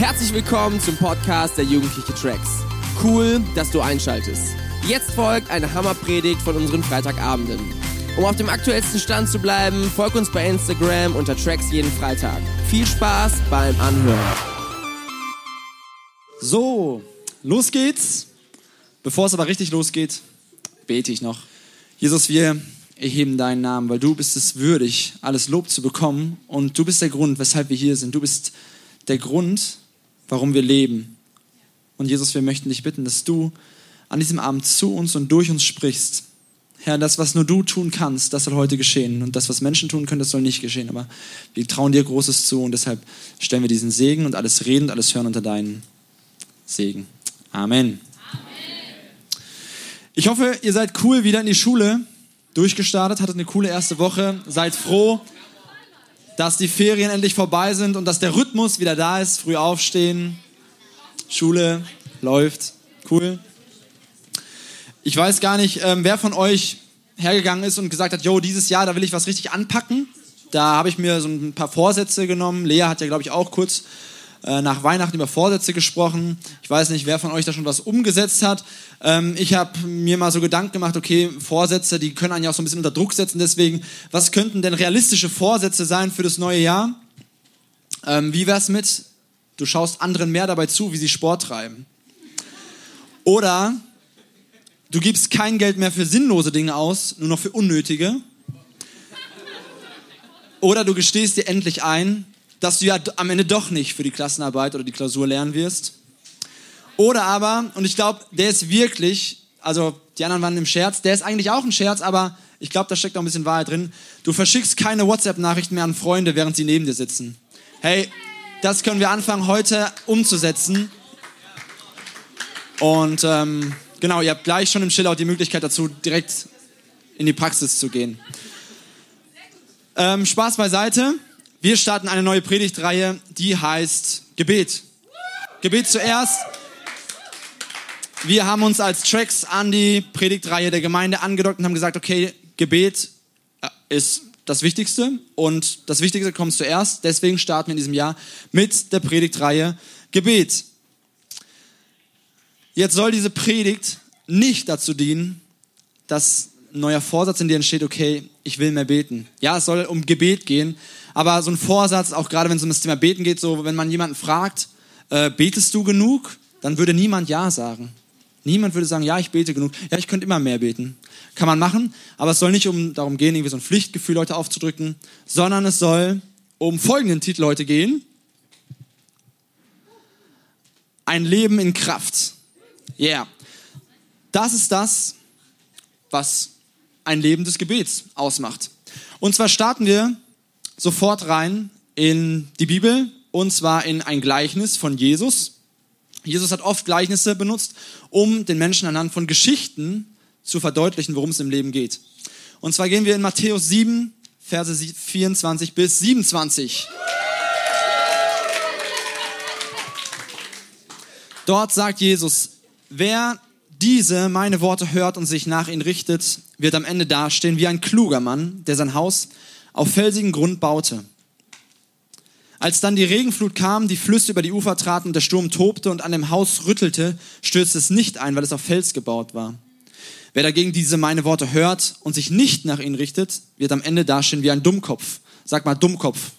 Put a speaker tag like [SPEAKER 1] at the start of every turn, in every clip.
[SPEAKER 1] Herzlich willkommen zum Podcast der Jugendliche Tracks. Cool, dass du einschaltest. Jetzt folgt eine Hammerpredigt von unseren Freitagabenden. Um auf dem aktuellsten Stand zu bleiben, folg uns bei Instagram unter Tracks jeden Freitag. Viel Spaß beim Anhören.
[SPEAKER 2] So, los geht's. Bevor es aber richtig losgeht, bete ich noch. Jesus, wir erheben deinen Namen, weil du bist es würdig, alles Lob zu bekommen und du bist der Grund, weshalb wir hier sind. Du bist der Grund, warum wir leben. Und Jesus, wir möchten dich bitten, dass du an diesem Abend zu uns und durch uns sprichst. Herr, das, was nur du tun kannst, das soll heute geschehen. Und das, was Menschen tun können, das soll nicht geschehen. Aber wir trauen dir Großes zu und deshalb stellen wir diesen Segen und alles Reden und alles Hören unter deinen Segen. Amen. Ich hoffe, ihr seid cool wieder in die Schule durchgestartet, hattet eine coole erste Woche, seid froh, dass die Ferien endlich vorbei sind und dass der Rhythmus wieder da ist. Früh aufstehen, Schule läuft. Cool. Ich weiß gar nicht, ähm, wer von euch hergegangen ist und gesagt hat, yo, dieses Jahr, da will ich was richtig anpacken. Da habe ich mir so ein paar Vorsätze genommen. Lea hat ja, glaube ich, auch kurz äh, nach Weihnachten über Vorsätze gesprochen. Ich weiß nicht, wer von euch da schon was umgesetzt hat. Ähm, ich habe mir mal so Gedanken gemacht, okay, Vorsätze, die können einen ja auch so ein bisschen unter Druck setzen. Deswegen, was könnten denn realistische Vorsätze sein für das neue Jahr? Ähm, wie wär's mit, du schaust anderen mehr dabei zu, wie sie Sport treiben? Oder du gibst kein Geld mehr für sinnlose Dinge aus, nur noch für unnötige. Oder du gestehst dir endlich ein, dass du ja am Ende doch nicht für die Klassenarbeit oder die Klausur lernen wirst. Oder aber, und ich glaube, der ist wirklich, also die anderen waren im Scherz, der ist eigentlich auch ein Scherz, aber ich glaube, da steckt auch ein bisschen Wahrheit drin. Du verschickst keine WhatsApp-Nachrichten mehr an Freunde, während sie neben dir sitzen. Hey, das können wir anfangen heute umzusetzen. Und ähm, genau, ihr habt gleich schon im Chillout die Möglichkeit dazu, direkt in die Praxis zu gehen. Ähm, Spaß beiseite. Wir starten eine neue Predigtreihe, die heißt Gebet. Gebet zuerst. Wir haben uns als Tracks an die Predigtreihe der Gemeinde angedockt und haben gesagt, okay, Gebet äh, ist das Wichtigste und das Wichtigste kommt zuerst. Deswegen starten wir in diesem Jahr mit der Predigtreihe Gebet. Jetzt soll diese Predigt nicht dazu dienen, dass ein neuer Vorsatz in dir entsteht, okay, ich will mehr beten. Ja, es soll um Gebet gehen, aber so ein Vorsatz, auch gerade wenn es um das Thema Beten geht, so wenn man jemanden fragt, äh, betest du genug? Dann würde niemand Ja sagen. Niemand würde sagen, ja, ich bete genug. Ja, ich könnte immer mehr beten. Kann man machen, aber es soll nicht um darum gehen, irgendwie so ein Pflichtgefühl Leute aufzudrücken, sondern es soll um folgenden Titel heute gehen. Ein Leben in Kraft. Yeah. Das ist das, was ein Leben des Gebets ausmacht. Und zwar starten wir sofort rein in die Bibel und zwar in ein Gleichnis von Jesus. Jesus hat oft Gleichnisse benutzt, um den Menschen anhand von Geschichten zu verdeutlichen, worum es im Leben geht. Und zwar gehen wir in Matthäus 7, Verse 24 bis 27. Dort sagt Jesus, wer diese meine Worte hört und sich nach ihnen richtet, wird am Ende dastehen wie ein kluger Mann, der sein Haus auf felsigen Grund baute. Als dann die Regenflut kam, die Flüsse über die Ufer traten der Sturm tobte und an dem Haus rüttelte, stürzte es nicht ein, weil es auf Fels gebaut war. Wer dagegen diese meine Worte hört und sich nicht nach ihnen richtet, wird am Ende dastehen wie ein Dummkopf. Sag mal Dummkopf.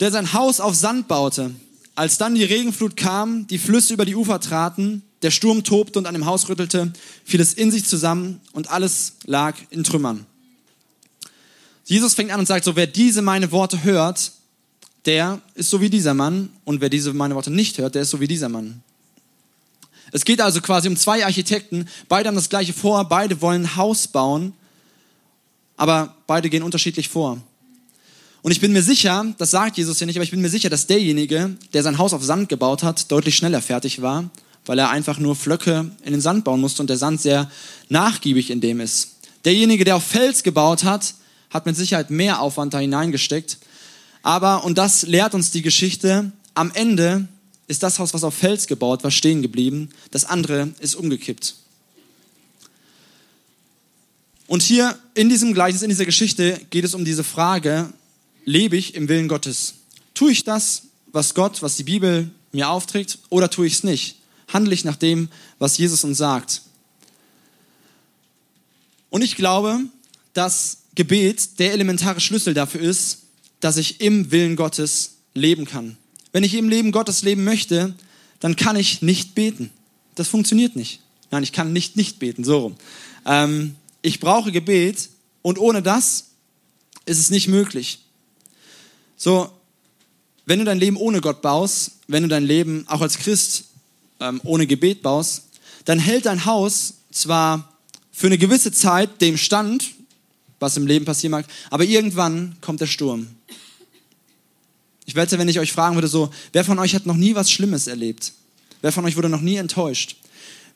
[SPEAKER 2] Der sein Haus auf Sand baute. Als dann die Regenflut kam, die Flüsse über die Ufer traten, der Sturm tobte und an dem Haus rüttelte, fiel es in sich zusammen und alles lag in Trümmern. Jesus fängt an und sagt so, wer diese meine Worte hört, der ist so wie dieser Mann und wer diese meine Worte nicht hört, der ist so wie dieser Mann. Es geht also quasi um zwei Architekten, beide haben das gleiche vor, beide wollen ein Haus bauen, aber beide gehen unterschiedlich vor. Und ich bin mir sicher, das sagt Jesus ja nicht, aber ich bin mir sicher, dass derjenige, der sein Haus auf Sand gebaut hat, deutlich schneller fertig war, weil er einfach nur Flöcke in den Sand bauen musste und der Sand sehr nachgiebig in dem ist. Derjenige, der auf Fels gebaut hat, hat mit Sicherheit mehr Aufwand da hineingesteckt. Aber, und das lehrt uns die Geschichte, am Ende ist das Haus, was auf Fels gebaut war, stehen geblieben. Das andere ist umgekippt. Und hier in diesem Gleichnis, in dieser Geschichte geht es um diese Frage, lebe ich im Willen Gottes? Tue ich das, was Gott, was die Bibel mir aufträgt, oder tue ich es nicht? Handle ich nach dem, was Jesus uns sagt? Und ich glaube, dass Gebet der elementare Schlüssel dafür ist, dass ich im Willen Gottes leben kann. Wenn ich im Leben Gottes leben möchte, dann kann ich nicht beten. Das funktioniert nicht. Nein, ich kann nicht nicht beten, so rum. Ähm, ich brauche Gebet und ohne das ist es nicht möglich. So, wenn du dein Leben ohne Gott baust, wenn du dein Leben auch als Christ ähm, ohne Gebet baust, dann hält dein Haus zwar für eine gewisse Zeit dem Stand, was im Leben passieren mag, aber irgendwann kommt der Sturm. Ich wette, wenn ich euch fragen würde, so, wer von euch hat noch nie was Schlimmes erlebt? Wer von euch wurde noch nie enttäuscht?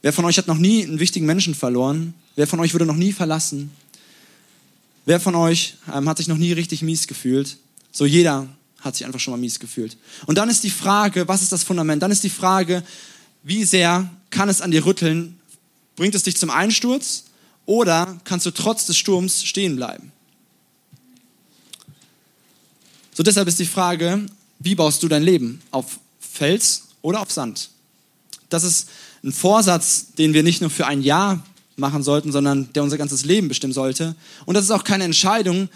[SPEAKER 2] Wer von euch hat noch nie einen wichtigen Menschen verloren? Wer von euch wurde noch nie verlassen? Wer von euch ähm, hat sich noch nie richtig mies gefühlt? So jeder hat sich einfach schon mal mies gefühlt. Und dann ist die Frage, was ist das Fundament? Dann ist die Frage, wie sehr kann es an dir rütteln? Bringt es dich zum Einsturz oder kannst du trotz des Sturms stehen bleiben? So deshalb ist die Frage, wie baust du dein Leben? Auf Fels oder auf Sand? Das ist ein Vorsatz, den wir nicht nur für ein Jahr machen sollten, sondern der unser ganzes Leben bestimmen sollte. Und das ist auch keine Entscheidung,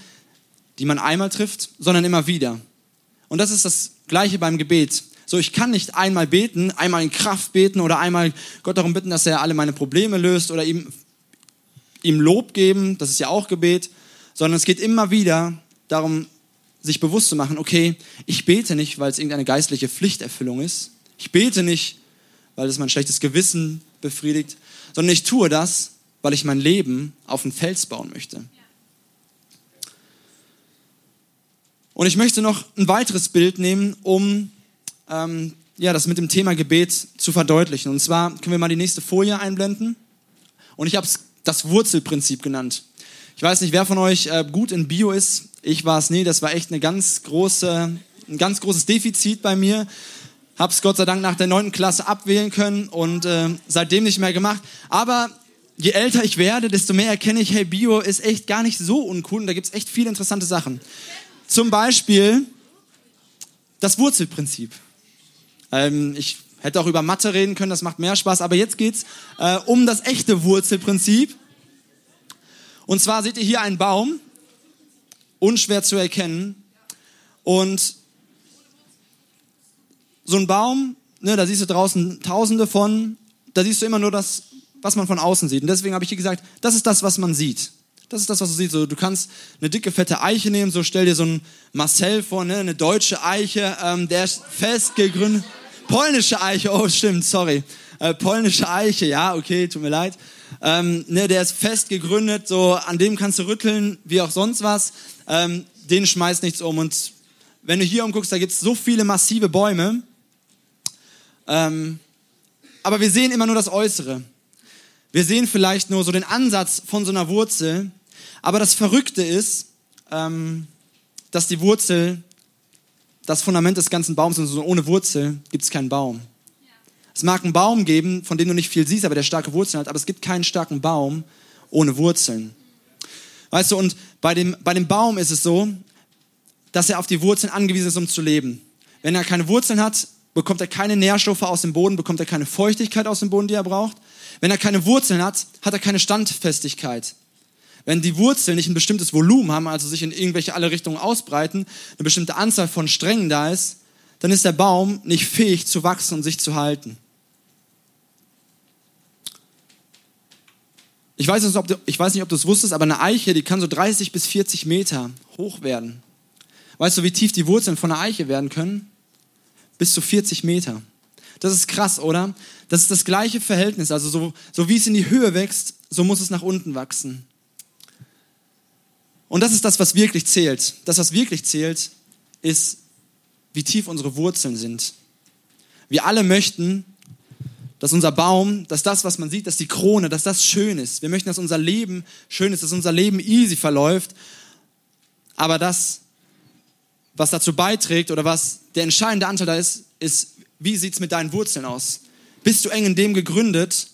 [SPEAKER 2] die man einmal trifft, sondern immer wieder. Und das ist das Gleiche beim Gebet. So, ich kann nicht einmal beten, einmal in Kraft beten oder einmal Gott darum bitten, dass er alle meine Probleme löst oder ihm, ihm Lob geben, das ist ja auch Gebet, sondern es geht immer wieder darum, sich bewusst zu machen, okay, ich bete nicht, weil es irgendeine geistliche Pflichterfüllung ist. Ich bete nicht, weil es mein schlechtes Gewissen befriedigt, sondern ich tue das, weil ich mein Leben auf den Fels bauen möchte. Und ich möchte noch ein weiteres Bild nehmen, um ähm, ja, das mit dem Thema Gebet zu verdeutlichen. Und zwar können wir mal die nächste Folie einblenden. Und ich habe es das Wurzelprinzip genannt. Ich weiß nicht, wer von euch äh, gut in Bio ist. Ich war es nie. Das war echt eine ganz große, ein ganz großes Defizit bei mir. Hab's Gott sei Dank nach der neunten Klasse abwählen können und äh, seitdem nicht mehr gemacht. Aber je älter ich werde, desto mehr erkenne ich, hey, Bio ist echt gar nicht so uncool und da gibt's echt viele interessante Sachen. Zum Beispiel das Wurzelprinzip. Ähm, ich hätte auch über Mathe reden können, das macht mehr Spaß, aber jetzt geht's äh, um das echte Wurzelprinzip. Und zwar seht ihr hier einen Baum, unschwer zu erkennen. Und so ein Baum, ne, da siehst du draußen Tausende von, da siehst du immer nur das, was man von außen sieht. Und deswegen habe ich hier gesagt, das ist das, was man sieht. Das ist das, was du siehst. So, du kannst eine dicke, fette Eiche nehmen, so stell dir so einen Marcel vor, ne? eine deutsche Eiche, ähm, der ist fest gegründet. Polnische Eiche, oh stimmt, sorry. Äh, polnische Eiche, ja, okay, tut mir leid. Ähm, ne, der ist fest gegründet, so an dem kannst du rütteln, wie auch sonst was. Ähm, den schmeißt nichts um. Und wenn du hier umguckst, da gibt es so viele massive Bäume. Ähm, aber wir sehen immer nur das Äußere. Wir sehen vielleicht nur so den Ansatz von so einer Wurzel, aber das Verrückte ist, ähm, dass die Wurzel das Fundament des ganzen Baums ist. Und ohne Wurzel gibt es keinen Baum. Es mag einen Baum geben, von dem du nicht viel siehst, aber der starke Wurzeln hat, aber es gibt keinen starken Baum ohne Wurzeln. Weißt du, und bei dem, bei dem Baum ist es so, dass er auf die Wurzeln angewiesen ist, um zu leben. Wenn er keine Wurzeln hat, bekommt er keine Nährstoffe aus dem Boden, bekommt er keine Feuchtigkeit aus dem Boden, die er braucht. Wenn er keine Wurzeln hat, hat er keine Standfestigkeit. Wenn die Wurzeln nicht ein bestimmtes Volumen haben, also sich in irgendwelche alle Richtungen ausbreiten, eine bestimmte Anzahl von Strängen da ist, dann ist der Baum nicht fähig zu wachsen und sich zu halten. Ich weiß, nicht, ob du, ich weiß nicht, ob du es wusstest, aber eine Eiche, die kann so 30 bis 40 Meter hoch werden. Weißt du, wie tief die Wurzeln von einer Eiche werden können? Bis zu 40 Meter. Das ist krass, oder? Das ist das gleiche Verhältnis. Also so, so wie es in die Höhe wächst, so muss es nach unten wachsen. Und das ist das, was wirklich zählt. Das, was wirklich zählt, ist, wie tief unsere Wurzeln sind. Wir alle möchten, dass unser Baum, dass das, was man sieht, dass die Krone, dass das schön ist. Wir möchten, dass unser Leben schön ist, dass unser Leben easy verläuft. Aber das, was dazu beiträgt oder was der entscheidende Anteil da ist, ist, wie sieht es mit deinen Wurzeln aus? Bist du eng in dem gegründet,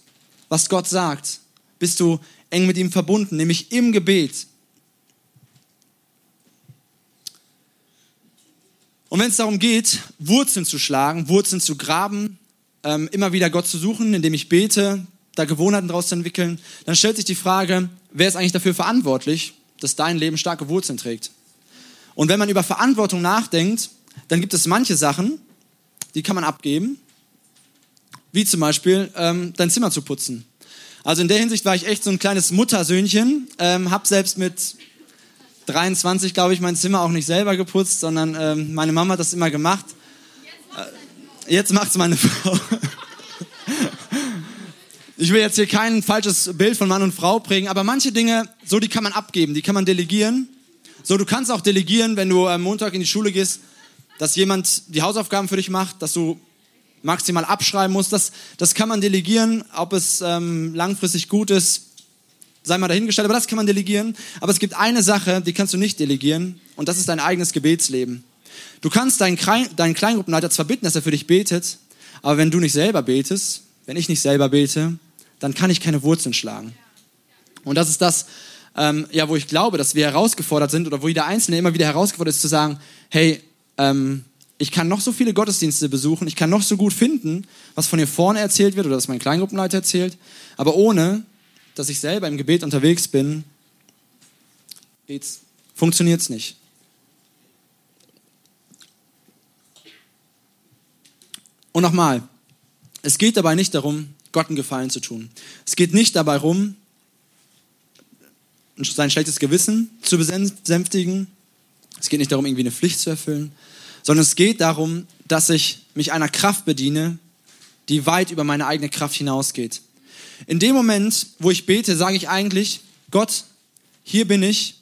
[SPEAKER 2] was Gott sagt? Bist du eng mit ihm verbunden, nämlich im Gebet? Und wenn es darum geht, Wurzeln zu schlagen, Wurzeln zu graben, ähm, immer wieder Gott zu suchen, indem ich bete, da Gewohnheiten daraus zu entwickeln, dann stellt sich die Frage, wer ist eigentlich dafür verantwortlich, dass dein Leben starke Wurzeln trägt? Und wenn man über Verantwortung nachdenkt, dann gibt es manche Sachen, die kann man abgeben, wie zum Beispiel ähm, dein Zimmer zu putzen. Also in der Hinsicht war ich echt so ein kleines Muttersöhnchen, ähm, habe selbst mit 23, glaube ich, mein Zimmer auch nicht selber geputzt, sondern ähm, meine Mama hat das immer gemacht. Äh, jetzt macht es meine Frau. ich will jetzt hier kein falsches Bild von Mann und Frau prägen, aber manche Dinge, so die kann man abgeben, die kann man delegieren. So, du kannst auch delegieren, wenn du am Montag in die Schule gehst, dass jemand die Hausaufgaben für dich macht, dass du maximal abschreiben musst. Das, das kann man delegieren, ob es ähm, langfristig gut ist, sei mal dahingestellt, aber das kann man delegieren. Aber es gibt eine Sache, die kannst du nicht delegieren und das ist dein eigenes Gebetsleben. Du kannst deinen, deinen Kleingruppenleiter zwar bitten, dass er für dich betet, aber wenn du nicht selber betest, wenn ich nicht selber bete, dann kann ich keine Wurzeln schlagen. Und das ist das, ähm, ja, wo ich glaube, dass wir herausgefordert sind oder wo jeder Einzelne immer wieder herausgefordert ist zu sagen, hey, ähm, ich kann noch so viele Gottesdienste besuchen, ich kann noch so gut finden, was von hier vorne erzählt wird oder was mein Kleingruppenleiter erzählt, aber ohne, dass ich selber im Gebet unterwegs bin, funktioniert es nicht. Und nochmal, es geht dabei nicht darum, Gott einen Gefallen zu tun. Es geht nicht dabei darum, sein schlechtes Gewissen zu besänftigen. Es geht nicht darum, irgendwie eine Pflicht zu erfüllen, sondern es geht darum, dass ich mich einer Kraft bediene, die weit über meine eigene Kraft hinausgeht. In dem Moment, wo ich bete, sage ich eigentlich, Gott, hier bin ich,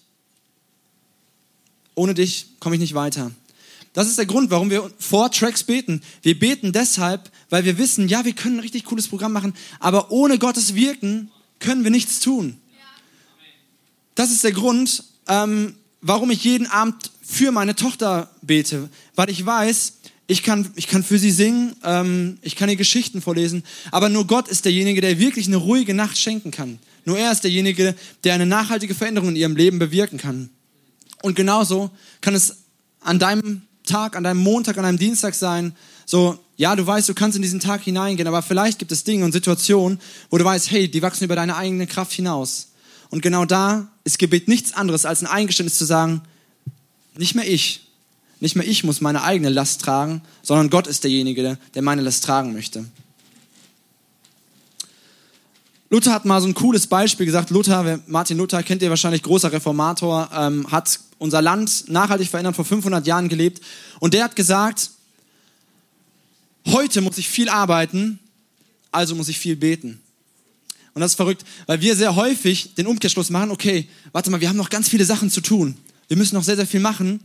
[SPEAKER 2] ohne dich komme ich nicht weiter. Das ist der Grund, warum wir vor Tracks beten. Wir beten deshalb, weil wir wissen, ja, wir können ein richtig cooles Programm machen, aber ohne Gottes Wirken können wir nichts tun. Das ist der Grund, ähm, warum ich jeden Abend für meine Tochter bete, weil ich weiß, ich kann, ich kann für sie singen, ähm, ich kann ihr Geschichten vorlesen, aber nur Gott ist derjenige, der wirklich eine ruhige Nacht schenken kann. Nur er ist derjenige, der eine nachhaltige Veränderung in ihrem Leben bewirken kann. Und genauso kann es an deinem Tag, an deinem Montag, an deinem Dienstag sein, so, ja, du weißt, du kannst in diesen Tag hineingehen, aber vielleicht gibt es Dinge und Situationen, wo du weißt, hey, die wachsen über deine eigene Kraft hinaus. Und genau da ist Gebet nichts anderes als ein Eingeständnis zu sagen, nicht mehr ich, nicht mehr ich muss meine eigene Last tragen, sondern Gott ist derjenige, der meine Last tragen möchte. Luther hat mal so ein cooles Beispiel gesagt. Luther, Martin Luther kennt ihr wahrscheinlich, großer Reformator, ähm, hat unser Land nachhaltig verändert, vor 500 Jahren gelebt. Und der hat gesagt, heute muss ich viel arbeiten, also muss ich viel beten. Und das ist verrückt, weil wir sehr häufig den Umkehrschluss machen, okay, warte mal, wir haben noch ganz viele Sachen zu tun. Wir müssen noch sehr, sehr viel machen.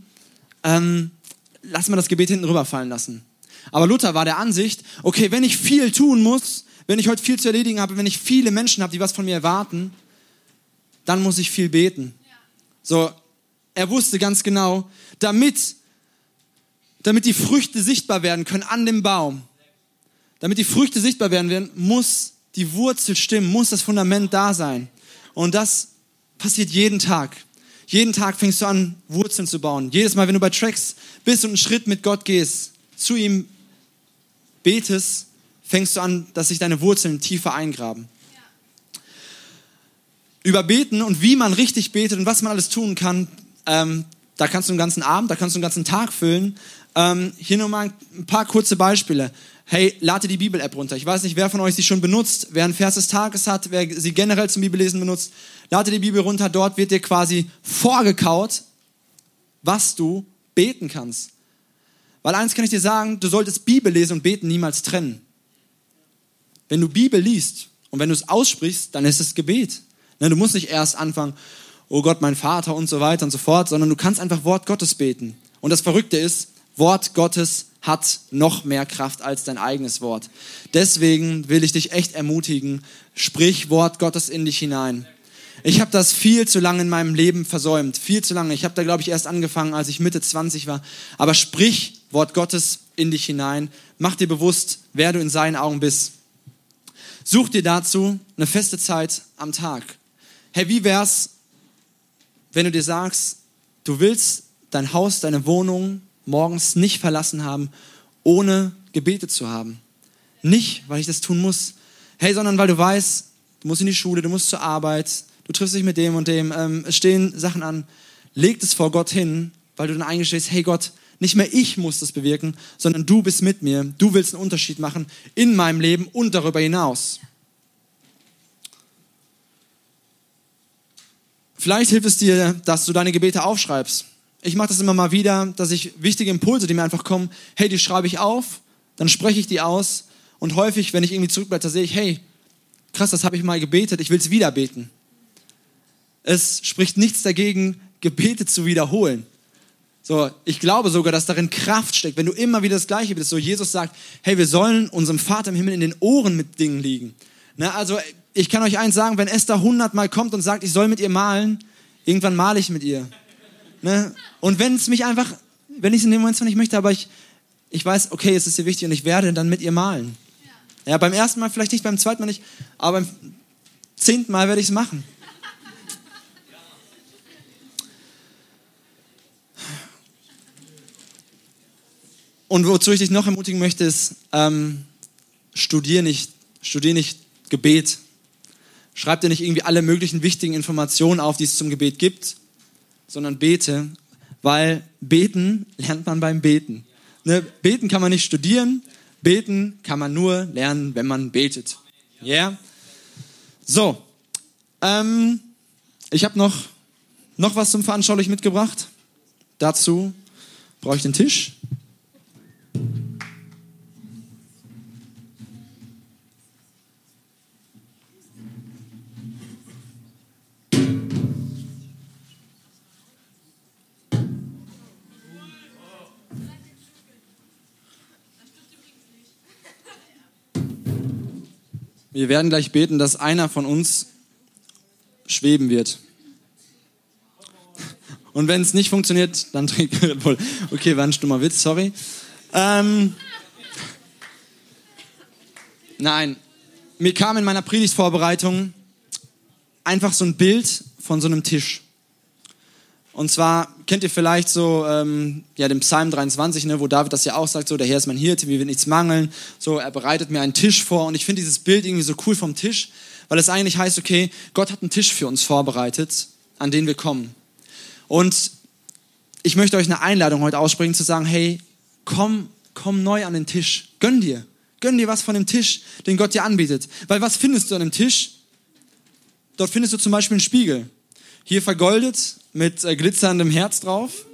[SPEAKER 2] Ähm, lassen wir das Gebet hinten rüberfallen lassen. Aber Luther war der Ansicht, okay, wenn ich viel tun muss, wenn ich heute viel zu erledigen habe, wenn ich viele Menschen habe, die was von mir erwarten, dann muss ich viel beten. So, er wusste ganz genau, damit, damit die Früchte sichtbar werden können an dem Baum, damit die Früchte sichtbar werden werden, muss die Wurzel stimmen, muss das Fundament da sein. Und das passiert jeden Tag. Jeden Tag fängst du an, Wurzeln zu bauen. Jedes Mal, wenn du bei Tracks bist und einen Schritt mit Gott gehst, zu ihm betest, fängst du an, dass sich deine Wurzeln tiefer eingraben. Ja. Über Beten und wie man richtig betet und was man alles tun kann, ähm, da kannst du einen ganzen Abend, da kannst du einen ganzen Tag füllen. Ähm, hier nur mal ein paar kurze Beispiele hey, lade die Bibel-App runter. Ich weiß nicht, wer von euch sie schon benutzt, wer ein Vers des Tages hat, wer sie generell zum Bibellesen benutzt. Lade die Bibel runter, dort wird dir quasi vorgekaut, was du beten kannst. Weil eins kann ich dir sagen, du solltest Bibel lesen und beten niemals trennen. Wenn du Bibel liest und wenn du es aussprichst, dann ist es Gebet. Ne, du musst nicht erst anfangen, oh Gott, mein Vater und so weiter und so fort, sondern du kannst einfach Wort Gottes beten. Und das Verrückte ist, Wort Gottes hat noch mehr Kraft als dein eigenes Wort. Deswegen will ich dich echt ermutigen, sprich Wort Gottes in dich hinein. Ich habe das viel zu lange in meinem Leben versäumt, viel zu lange. Ich habe da, glaube ich, erst angefangen, als ich Mitte 20 war. Aber sprich Wort Gottes in dich hinein. Mach dir bewusst, wer du in seinen Augen bist. Such dir dazu eine feste Zeit am Tag. Hey, wie wär's, wenn du dir sagst, du willst dein Haus, deine Wohnung, morgens nicht verlassen haben, ohne gebetet zu haben. Nicht, weil ich das tun muss. Hey, sondern weil du weißt, du musst in die Schule, du musst zur Arbeit, du triffst dich mit dem und dem, ähm, es stehen Sachen an. Leg es vor Gott hin, weil du dann eingestehst, hey Gott, nicht mehr ich muss das bewirken, sondern du bist mit mir. Du willst einen Unterschied machen in meinem Leben und darüber hinaus. Vielleicht hilft es dir, dass du deine Gebete aufschreibst. Ich mache das immer mal wieder, dass ich wichtige Impulse, die mir einfach kommen, hey, die schreibe ich auf, dann spreche ich die aus und häufig, wenn ich irgendwie zurückblätter, sehe ich, hey, krass, das habe ich mal gebetet, ich will es wieder beten. Es spricht nichts dagegen, Gebete zu wiederholen. So, ich glaube sogar, dass darin Kraft steckt, wenn du immer wieder das Gleiche bist. So, Jesus sagt, hey, wir sollen unserem Vater im Himmel in den Ohren mit Dingen liegen. Ne, also, ich kann euch eins sagen, wenn Esther hundertmal kommt und sagt, ich soll mit ihr malen, irgendwann male ich mit ihr. Ne? Und wenn es mich einfach, wenn ich es in dem Moment zwar nicht möchte, aber ich, ich weiß, okay, es ist ihr wichtig und ich werde dann mit ihr malen. Ja, beim ersten Mal vielleicht nicht, beim zweiten Mal nicht, aber beim zehnten Mal werde ich es machen. Und wozu ich dich noch ermutigen möchte, ist, ähm, studier nicht, studier nicht Gebet. Schreib dir nicht irgendwie alle möglichen wichtigen Informationen auf, die es zum Gebet gibt, sondern bete, weil beten lernt man beim Beten. Ne? Beten kann man nicht studieren, beten kann man nur lernen, wenn man betet. Ja? Yeah? So, ähm, ich habe noch, noch was zum Veranschaulich mitgebracht. Dazu brauche ich den Tisch. Wir werden gleich beten, dass einer von uns schweben wird. Und wenn es nicht funktioniert, dann trinkt Red Bull. Okay, war ein stummer Witz, sorry. Ähm, nein, mir kam in meiner Predigtvorbereitung einfach so ein Bild von so einem Tisch. Und zwar kennt ihr vielleicht so ähm, ja, den Psalm 23, ne, wo David das ja auch sagt, so der Herr ist mein Hirte, mir wird nichts mangeln. So, er bereitet mir einen Tisch vor und ich finde dieses Bild irgendwie so cool vom Tisch, weil es eigentlich heißt, okay, Gott hat einen Tisch für uns vorbereitet, an den wir kommen. Und ich möchte euch eine Einladung heute aussprechen, zu sagen, hey, komm, komm neu an den Tisch, gönn dir, gönn dir was von dem Tisch, den Gott dir anbietet. Weil was findest du an dem Tisch? Dort findest du zum Beispiel einen Spiegel. Hier vergoldet mit äh, glitzerndem Herz drauf.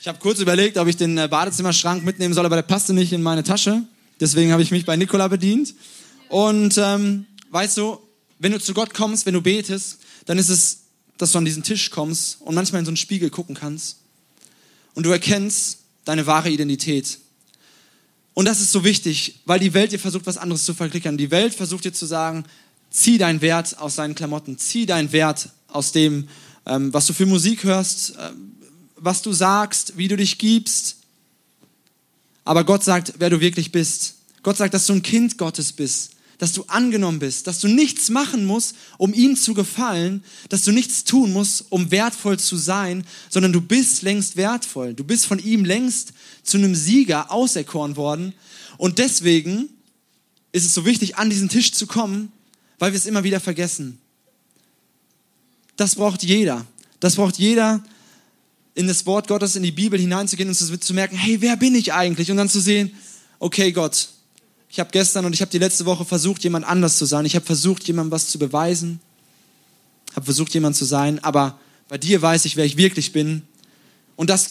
[SPEAKER 2] Ich habe kurz überlegt, ob ich den äh, Badezimmerschrank mitnehmen soll, aber der passte nicht in meine Tasche. Deswegen habe ich mich bei Nikola bedient. Und ähm, weißt du, wenn du zu Gott kommst, wenn du betest, dann ist es, dass du an diesen Tisch kommst und manchmal in so einen Spiegel gucken kannst. Und du erkennst deine wahre Identität. Und das ist so wichtig, weil die Welt dir versucht, was anderes zu verklickern. Die Welt versucht dir zu sagen, Zieh deinen Wert aus deinen Klamotten, zieh deinen Wert aus dem, ähm, was du für Musik hörst, äh, was du sagst, wie du dich gibst. Aber Gott sagt, wer du wirklich bist. Gott sagt, dass du ein Kind Gottes bist, dass du angenommen bist, dass du nichts machen musst, um ihm zu gefallen, dass du nichts tun musst, um wertvoll zu sein, sondern du bist längst wertvoll. Du bist von ihm längst zu einem Sieger auserkoren worden. Und deswegen ist es so wichtig, an diesen Tisch zu kommen weil wir es immer wieder vergessen. Das braucht jeder. Das braucht jeder, in das Wort Gottes, in die Bibel hineinzugehen und zu merken, hey, wer bin ich eigentlich? Und dann zu sehen, okay, Gott, ich habe gestern und ich habe die letzte Woche versucht, jemand anders zu sein. Ich habe versucht, jemandem was zu beweisen, habe versucht, jemand zu sein, aber bei dir weiß ich, wer ich wirklich bin. Und das